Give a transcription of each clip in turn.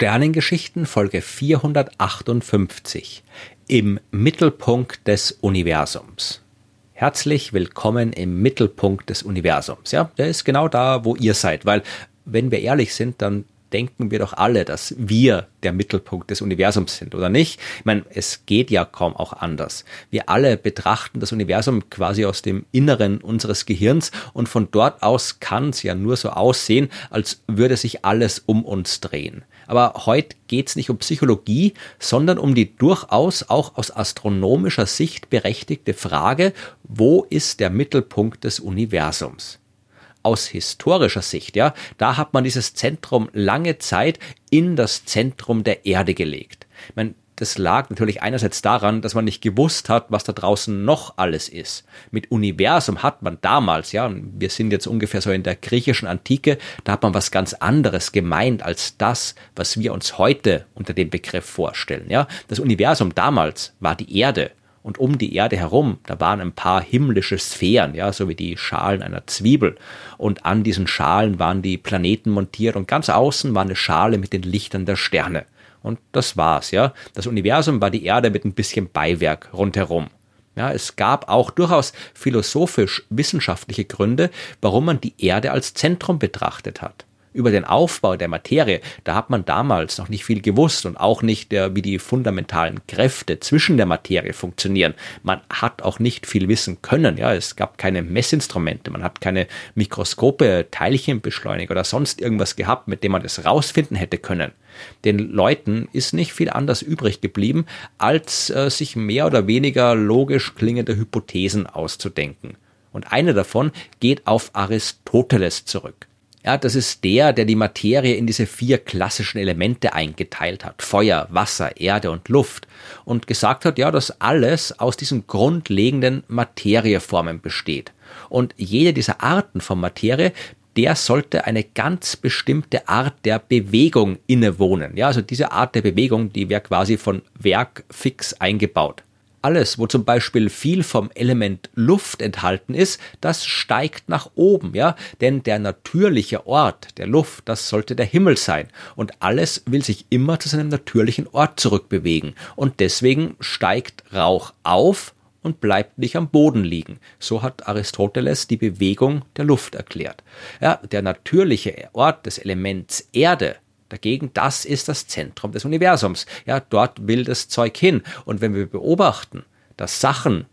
Sternengeschichten Folge 458 im Mittelpunkt des Universums. Herzlich willkommen im Mittelpunkt des Universums. Ja, der ist genau da, wo ihr seid, weil wenn wir ehrlich sind, dann denken wir doch alle, dass wir der Mittelpunkt des Universums sind, oder nicht? Ich meine, es geht ja kaum auch anders. Wir alle betrachten das Universum quasi aus dem Inneren unseres Gehirns und von dort aus kann es ja nur so aussehen, als würde sich alles um uns drehen. Aber heute geht es nicht um Psychologie, sondern um die durchaus auch aus astronomischer Sicht berechtigte Frage, wo ist der Mittelpunkt des Universums? aus historischer Sicht, ja, da hat man dieses Zentrum lange Zeit in das Zentrum der Erde gelegt. Meine, das lag natürlich einerseits daran, dass man nicht gewusst hat, was da draußen noch alles ist. Mit Universum hat man damals, ja, wir sind jetzt ungefähr so in der griechischen Antike, da hat man was ganz anderes gemeint als das, was wir uns heute unter dem Begriff vorstellen, ja. Das Universum damals war die Erde und um die Erde herum, da waren ein paar himmlische Sphären, ja, so wie die Schalen einer Zwiebel. Und an diesen Schalen waren die Planeten montiert und ganz außen war eine Schale mit den Lichtern der Sterne. Und das war's, ja. Das Universum war die Erde mit ein bisschen Beiwerk rundherum. Ja, es gab auch durchaus philosophisch-wissenschaftliche Gründe, warum man die Erde als Zentrum betrachtet hat über den Aufbau der Materie, da hat man damals noch nicht viel gewusst und auch nicht, äh, wie die fundamentalen Kräfte zwischen der Materie funktionieren. Man hat auch nicht viel wissen können. Ja, es gab keine Messinstrumente, man hat keine Mikroskope, Teilchenbeschleuniger oder sonst irgendwas gehabt, mit dem man das rausfinden hätte können. Den Leuten ist nicht viel anders übrig geblieben, als äh, sich mehr oder weniger logisch klingende Hypothesen auszudenken. Und eine davon geht auf Aristoteles zurück. Ja, das ist der, der die Materie in diese vier klassischen Elemente eingeteilt hat. Feuer, Wasser, Erde und Luft. Und gesagt hat, ja, dass alles aus diesen grundlegenden Materieformen besteht. Und jede dieser Arten von Materie der sollte eine ganz bestimmte Art der Bewegung innewohnen. Ja, also diese Art der Bewegung, die wäre quasi von Werk fix eingebaut. Alles, wo zum Beispiel viel vom Element Luft enthalten ist, das steigt nach oben, ja, denn der natürliche Ort der Luft, das sollte der Himmel sein und alles will sich immer zu seinem natürlichen Ort zurückbewegen und deswegen steigt Rauch auf und bleibt nicht am Boden liegen. So hat Aristoteles die Bewegung der Luft erklärt. Ja, der natürliche Ort des Elements Erde, Dagegen, das ist das Zentrum des Universums. Ja, dort will das Zeug hin. Und wenn wir beobachten, dass Sachen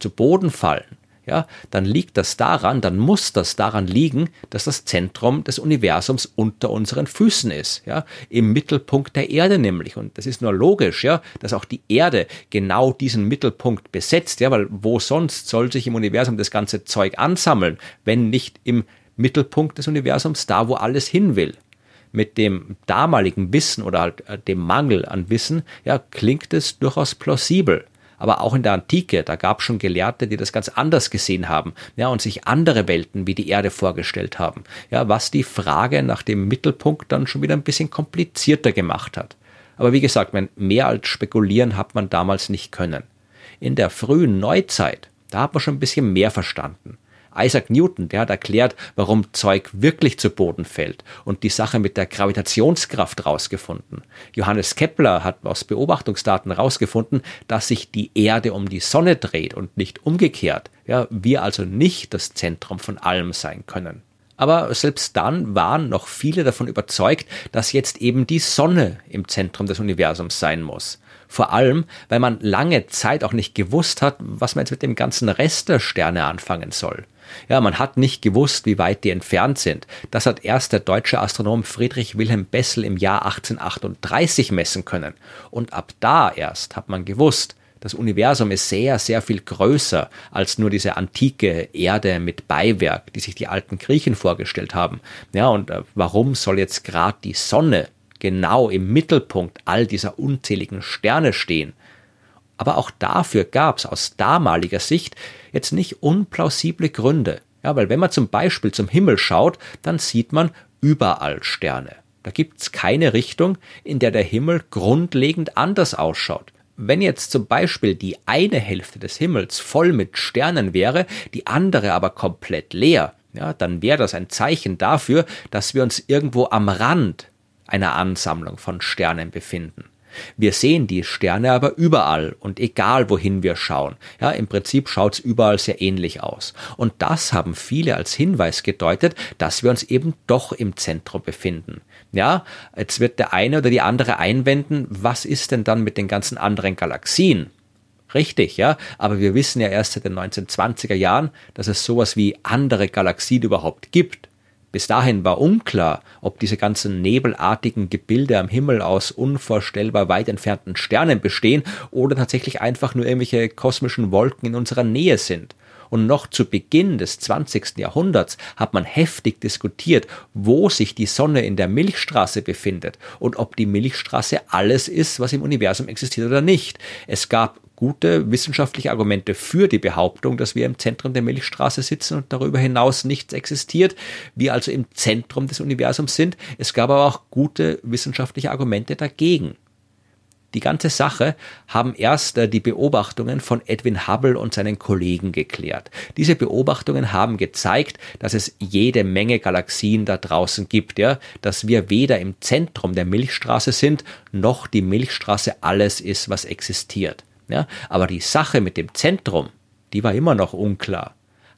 zu Boden fallen, ja, dann liegt das daran, dann muss das daran liegen, dass das Zentrum des Universums unter unseren Füßen ist, ja, im Mittelpunkt der Erde nämlich. Und das ist nur logisch, ja, dass auch die Erde genau diesen Mittelpunkt besetzt, ja, weil wo sonst soll sich im Universum das ganze Zeug ansammeln, wenn nicht im Mittelpunkt des Universums, da wo alles hin will mit dem damaligen Wissen oder halt äh, dem Mangel an Wissen, ja, klingt es durchaus plausibel. Aber auch in der Antike, da gab es schon Gelehrte, die das ganz anders gesehen haben, ja, und sich andere Welten wie die Erde vorgestellt haben, ja, was die Frage nach dem Mittelpunkt dann schon wieder ein bisschen komplizierter gemacht hat. Aber wie gesagt, mehr als spekulieren hat man damals nicht können. In der frühen Neuzeit, da hat man schon ein bisschen mehr verstanden. Isaac Newton, der hat erklärt, warum Zeug wirklich zu Boden fällt und die Sache mit der Gravitationskraft rausgefunden. Johannes Kepler hat aus Beobachtungsdaten rausgefunden, dass sich die Erde um die Sonne dreht und nicht umgekehrt. Ja, wir also nicht das Zentrum von allem sein können. Aber selbst dann waren noch viele davon überzeugt, dass jetzt eben die Sonne im Zentrum des Universums sein muss. Vor allem, weil man lange Zeit auch nicht gewusst hat, was man jetzt mit dem ganzen Rest der Sterne anfangen soll. Ja, man hat nicht gewusst, wie weit die entfernt sind. Das hat erst der deutsche Astronom Friedrich Wilhelm Bessel im Jahr 1838 messen können. Und ab da erst hat man gewusst, das Universum ist sehr, sehr viel größer als nur diese antike Erde mit Beiwerk, die sich die alten Griechen vorgestellt haben. Ja, und äh, warum soll jetzt gerade die Sonne genau im Mittelpunkt all dieser unzähligen Sterne stehen. Aber auch dafür gab es aus damaliger Sicht jetzt nicht unplausible Gründe. Ja, weil wenn man zum Beispiel zum Himmel schaut, dann sieht man überall Sterne. Da gibt's keine Richtung, in der der Himmel grundlegend anders ausschaut. Wenn jetzt zum Beispiel die eine Hälfte des Himmels voll mit Sternen wäre, die andere aber komplett leer, ja, dann wäre das ein Zeichen dafür, dass wir uns irgendwo am Rand einer Ansammlung von Sternen befinden. Wir sehen die Sterne aber überall und egal wohin wir schauen. Ja, im Prinzip schaut's überall sehr ähnlich aus. Und das haben viele als Hinweis gedeutet, dass wir uns eben doch im Zentrum befinden. Ja, jetzt wird der eine oder die andere einwenden, was ist denn dann mit den ganzen anderen Galaxien? Richtig, ja, aber wir wissen ja erst seit den 1920er Jahren, dass es sowas wie andere Galaxien überhaupt gibt. Bis dahin war unklar, ob diese ganzen nebelartigen Gebilde am Himmel aus unvorstellbar weit entfernten Sternen bestehen oder tatsächlich einfach nur irgendwelche kosmischen Wolken in unserer Nähe sind. Und noch zu Beginn des 20. Jahrhunderts hat man heftig diskutiert, wo sich die Sonne in der Milchstraße befindet und ob die Milchstraße alles ist, was im Universum existiert oder nicht. Es gab gute wissenschaftliche Argumente für die Behauptung, dass wir im Zentrum der Milchstraße sitzen und darüber hinaus nichts existiert, wir also im Zentrum des Universums sind. Es gab aber auch gute wissenschaftliche Argumente dagegen. Die ganze Sache haben erst äh, die Beobachtungen von Edwin Hubble und seinen Kollegen geklärt. Diese Beobachtungen haben gezeigt, dass es jede Menge Galaxien da draußen gibt, ja, dass wir weder im Zentrum der Milchstraße sind, noch die Milchstraße alles ist, was existiert. Ja? Aber die Sache mit dem Zentrum, die war immer noch unklar.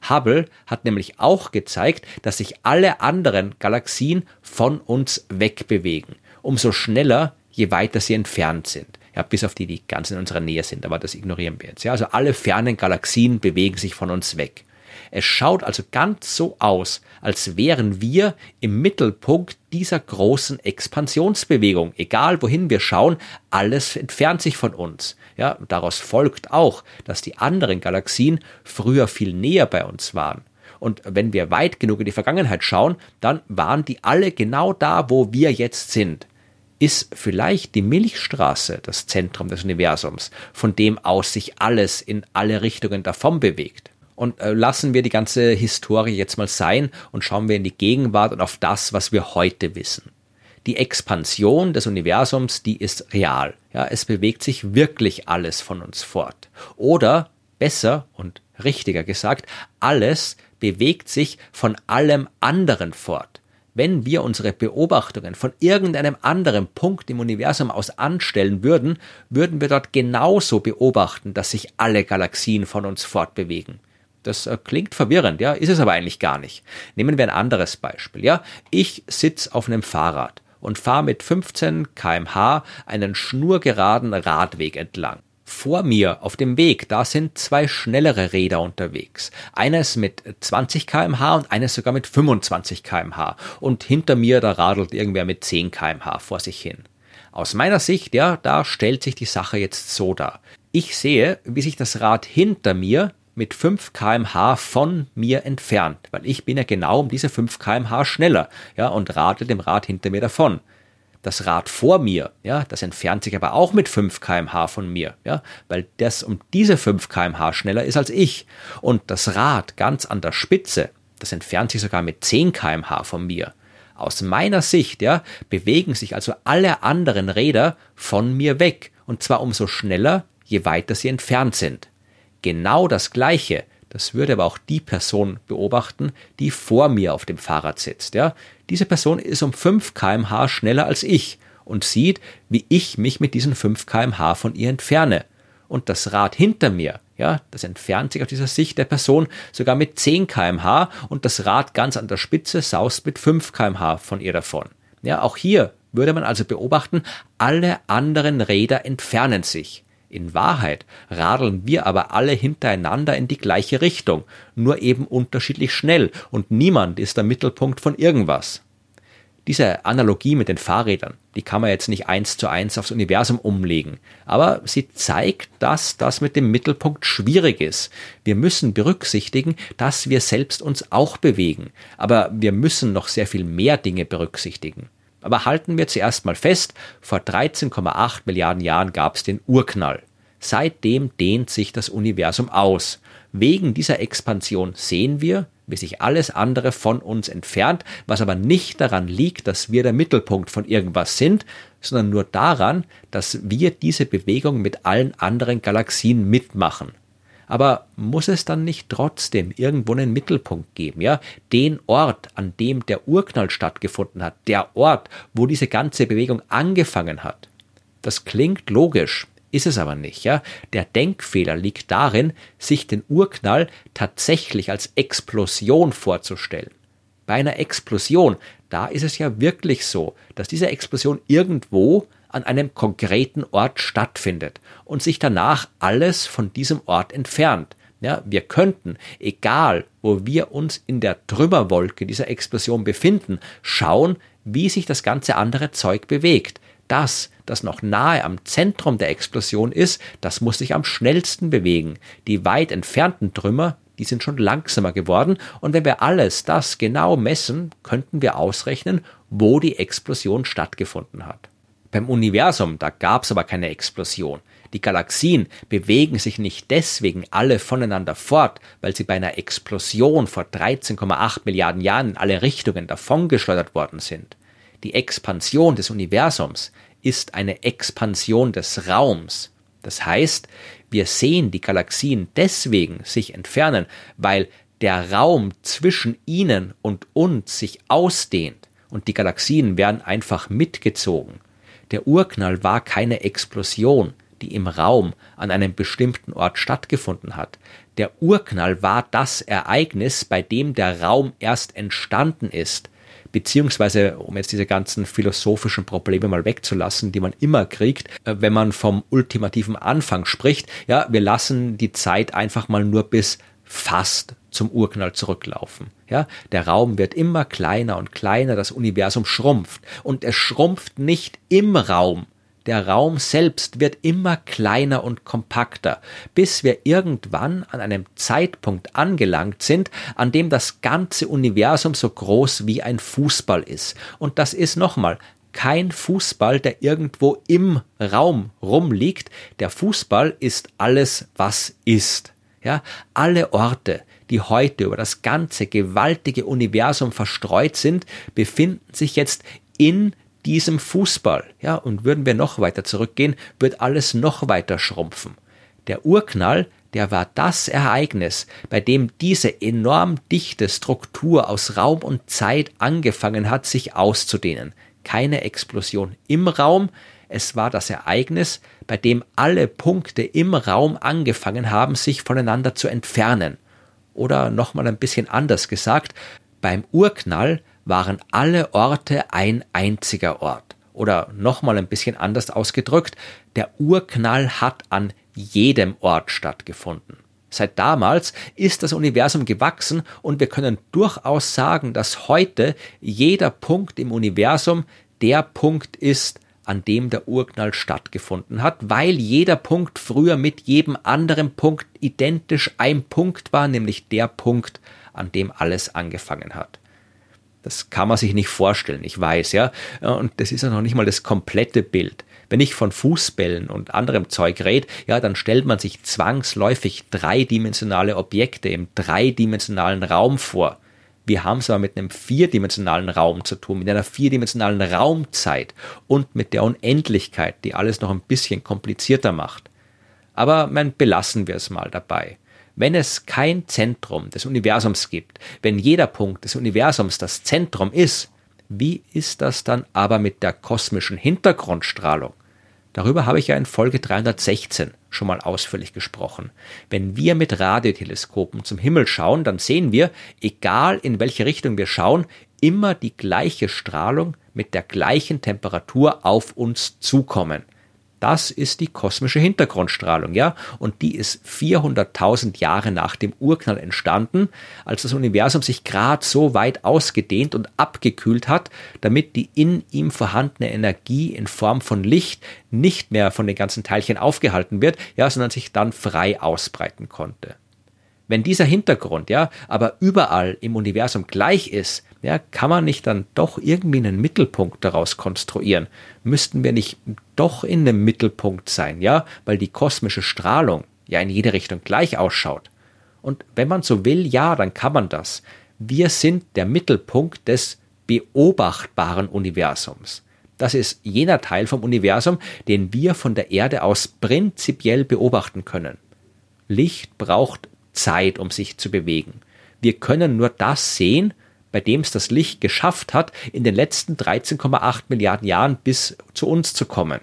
Hubble hat nämlich auch gezeigt, dass sich alle anderen Galaxien von uns wegbewegen. Umso schneller, je weiter sie entfernt sind. Ja, bis auf die, die ganz in unserer Nähe sind, aber das ignorieren wir jetzt. Ja, also alle fernen Galaxien bewegen sich von uns weg. Es schaut also ganz so aus, als wären wir im Mittelpunkt dieser großen Expansionsbewegung. Egal wohin wir schauen, alles entfernt sich von uns. Ja, daraus folgt auch, dass die anderen Galaxien früher viel näher bei uns waren. Und wenn wir weit genug in die Vergangenheit schauen, dann waren die alle genau da, wo wir jetzt sind. Ist vielleicht die Milchstraße das Zentrum des Universums, von dem aus sich alles in alle Richtungen davon bewegt? Und äh, lassen wir die ganze Historie jetzt mal sein und schauen wir in die Gegenwart und auf das, was wir heute wissen. Die Expansion des Universums, die ist real. Ja, es bewegt sich wirklich alles von uns fort. Oder besser und richtiger gesagt, alles bewegt sich von allem anderen fort. Wenn wir unsere Beobachtungen von irgendeinem anderen Punkt im Universum aus anstellen würden, würden wir dort genauso beobachten, dass sich alle Galaxien von uns fortbewegen. Das äh, klingt verwirrend, ja, ist es aber eigentlich gar nicht. Nehmen wir ein anderes Beispiel, ja. Ich sitze auf einem Fahrrad und fahre mit 15 kmh einen schnurgeraden Radweg entlang. Vor mir auf dem Weg, da sind zwei schnellere Räder unterwegs. Eines mit 20 kmh und eines sogar mit 25 kmh. Und hinter mir, da radelt irgendwer mit 10 kmh vor sich hin. Aus meiner Sicht, ja, da stellt sich die Sache jetzt so dar. Ich sehe, wie sich das Rad hinter mir mit 5 kmh von mir entfernt, weil ich bin ja genau um diese 5 kmh schneller, ja, und radel dem Rad hinter mir davon. Das Rad vor mir, ja, das entfernt sich aber auch mit 5 kmh von mir, ja, weil das um diese 5 kmh schneller ist als ich. Und das Rad ganz an der Spitze, das entfernt sich sogar mit 10 kmh von mir. Aus meiner Sicht, ja, bewegen sich also alle anderen Räder von mir weg. Und zwar umso schneller, je weiter sie entfernt sind. Genau das Gleiche, das würde aber auch die Person beobachten, die vor mir auf dem Fahrrad sitzt. Ja? Diese Person ist um 5 kmh schneller als ich und sieht, wie ich mich mit diesen 5 kmh von ihr entferne. Und das Rad hinter mir, ja, das entfernt sich aus dieser Sicht der Person sogar mit 10 kmh und das Rad ganz an der Spitze saust mit 5 kmh von ihr davon. Ja, auch hier würde man also beobachten, alle anderen Räder entfernen sich. In Wahrheit radeln wir aber alle hintereinander in die gleiche Richtung, nur eben unterschiedlich schnell und niemand ist der Mittelpunkt von irgendwas. Diese Analogie mit den Fahrrädern, die kann man jetzt nicht eins zu eins aufs Universum umlegen, aber sie zeigt, dass das mit dem Mittelpunkt schwierig ist. Wir müssen berücksichtigen, dass wir selbst uns auch bewegen, aber wir müssen noch sehr viel mehr Dinge berücksichtigen. Aber halten wir zuerst mal fest, vor 13,8 Milliarden Jahren gab es den Urknall. Seitdem dehnt sich das Universum aus. Wegen dieser Expansion sehen wir, wie sich alles andere von uns entfernt, was aber nicht daran liegt, dass wir der Mittelpunkt von irgendwas sind, sondern nur daran, dass wir diese Bewegung mit allen anderen Galaxien mitmachen. Aber muss es dann nicht trotzdem irgendwo einen Mittelpunkt geben, ja? Den Ort, an dem der Urknall stattgefunden hat, der Ort, wo diese ganze Bewegung angefangen hat. Das klingt logisch, ist es aber nicht, ja? Der Denkfehler liegt darin, sich den Urknall tatsächlich als Explosion vorzustellen. Bei einer Explosion, da ist es ja wirklich so, dass diese Explosion irgendwo an einem konkreten Ort stattfindet und sich danach alles von diesem Ort entfernt. Ja, wir könnten, egal wo wir uns in der Trümmerwolke dieser Explosion befinden, schauen, wie sich das ganze andere Zeug bewegt. Das, das noch nahe am Zentrum der Explosion ist, das muss sich am schnellsten bewegen. Die weit entfernten Trümmer, die sind schon langsamer geworden, und wenn wir alles das genau messen, könnten wir ausrechnen, wo die Explosion stattgefunden hat. Beim Universum, da gab es aber keine Explosion. Die Galaxien bewegen sich nicht deswegen alle voneinander fort, weil sie bei einer Explosion vor 13,8 Milliarden Jahren in alle Richtungen davongeschleudert worden sind. Die Expansion des Universums ist eine Expansion des Raums. Das heißt, wir sehen die Galaxien deswegen sich entfernen, weil der Raum zwischen ihnen und uns sich ausdehnt und die Galaxien werden einfach mitgezogen. Der Urknall war keine Explosion, die im Raum an einem bestimmten Ort stattgefunden hat. Der Urknall war das Ereignis, bei dem der Raum erst entstanden ist, beziehungsweise, um jetzt diese ganzen philosophischen Probleme mal wegzulassen, die man immer kriegt, äh, wenn man vom ultimativen Anfang spricht, ja, wir lassen die Zeit einfach mal nur bis fast zum Urknall zurücklaufen. Ja, der Raum wird immer kleiner und kleiner, das Universum schrumpft und es schrumpft nicht im Raum. Der Raum selbst wird immer kleiner und kompakter, bis wir irgendwann an einem Zeitpunkt angelangt sind, an dem das ganze Universum so groß wie ein Fußball ist. Und das ist nochmal kein Fußball, der irgendwo im Raum rumliegt. Der Fußball ist alles, was ist. Ja, alle Orte, die heute über das ganze gewaltige Universum verstreut sind, befinden sich jetzt in diesem Fußball. Ja, und würden wir noch weiter zurückgehen, wird alles noch weiter schrumpfen. Der Urknall, der war das Ereignis, bei dem diese enorm dichte Struktur aus Raum und Zeit angefangen hat, sich auszudehnen. Keine Explosion im Raum, es war das Ereignis, bei dem alle Punkte im Raum angefangen haben, sich voneinander zu entfernen. Oder nochmal ein bisschen anders gesagt, beim Urknall waren alle Orte ein einziger Ort. Oder nochmal ein bisschen anders ausgedrückt, der Urknall hat an jedem Ort stattgefunden. Seit damals ist das Universum gewachsen und wir können durchaus sagen, dass heute jeder Punkt im Universum der Punkt ist, an dem der Urknall stattgefunden hat, weil jeder Punkt früher mit jedem anderen Punkt identisch ein Punkt war, nämlich der Punkt, an dem alles angefangen hat. Das kann man sich nicht vorstellen, ich weiß, ja. Und das ist ja noch nicht mal das komplette Bild. Wenn ich von Fußbällen und anderem Zeug rede, ja, dann stellt man sich zwangsläufig dreidimensionale Objekte im dreidimensionalen Raum vor. Wir haben es aber mit einem vierdimensionalen Raum zu tun, mit einer vierdimensionalen Raumzeit und mit der Unendlichkeit, die alles noch ein bisschen komplizierter macht. Aber man belassen wir es mal dabei. Wenn es kein Zentrum des Universums gibt, wenn jeder Punkt des Universums das Zentrum ist, wie ist das dann aber mit der kosmischen Hintergrundstrahlung? Darüber habe ich ja in Folge 316 schon mal ausführlich gesprochen. Wenn wir mit Radioteleskopen zum Himmel schauen, dann sehen wir, egal in welche Richtung wir schauen, immer die gleiche Strahlung mit der gleichen Temperatur auf uns zukommen. Das ist die kosmische Hintergrundstrahlung, ja, und die ist 400.000 Jahre nach dem Urknall entstanden, als das Universum sich gerade so weit ausgedehnt und abgekühlt hat, damit die in ihm vorhandene Energie in Form von Licht nicht mehr von den ganzen Teilchen aufgehalten wird, ja, sondern sich dann frei ausbreiten konnte. Wenn dieser Hintergrund, ja, aber überall im Universum gleich ist, ja, kann man nicht dann doch irgendwie einen Mittelpunkt daraus konstruieren? Müssten wir nicht doch in einem Mittelpunkt sein, ja, weil die kosmische Strahlung ja in jede Richtung gleich ausschaut? Und wenn man so will, ja, dann kann man das. Wir sind der Mittelpunkt des beobachtbaren Universums. Das ist jener Teil vom Universum, den wir von der Erde aus prinzipiell beobachten können. Licht braucht Zeit, um sich zu bewegen. Wir können nur das sehen, bei dem es das Licht geschafft hat, in den letzten 13,8 Milliarden Jahren bis zu uns zu kommen.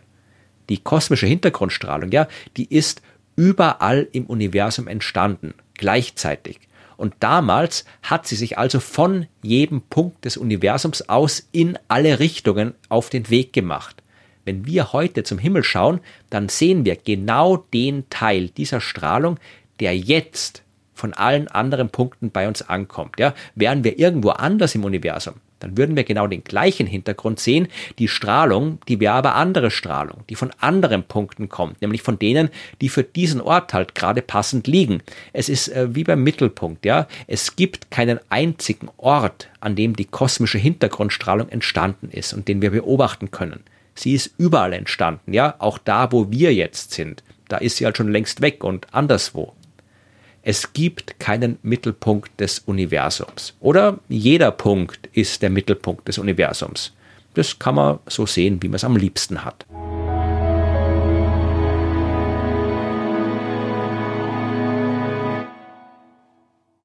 Die kosmische Hintergrundstrahlung, ja, die ist überall im Universum entstanden, gleichzeitig. Und damals hat sie sich also von jedem Punkt des Universums aus in alle Richtungen auf den Weg gemacht. Wenn wir heute zum Himmel schauen, dann sehen wir genau den Teil dieser Strahlung, der jetzt von allen anderen Punkten bei uns ankommt. Ja, wären wir irgendwo anders im Universum, dann würden wir genau den gleichen Hintergrund sehen. Die Strahlung, die wäre aber andere Strahlung, die von anderen Punkten kommt, nämlich von denen, die für diesen Ort halt gerade passend liegen. Es ist äh, wie beim Mittelpunkt, ja. Es gibt keinen einzigen Ort, an dem die kosmische Hintergrundstrahlung entstanden ist und den wir beobachten können. Sie ist überall entstanden, ja, auch da, wo wir jetzt sind. Da ist sie halt schon längst weg und anderswo. Es gibt keinen Mittelpunkt des Universums. Oder jeder Punkt ist der Mittelpunkt des Universums. Das kann man so sehen, wie man es am liebsten hat.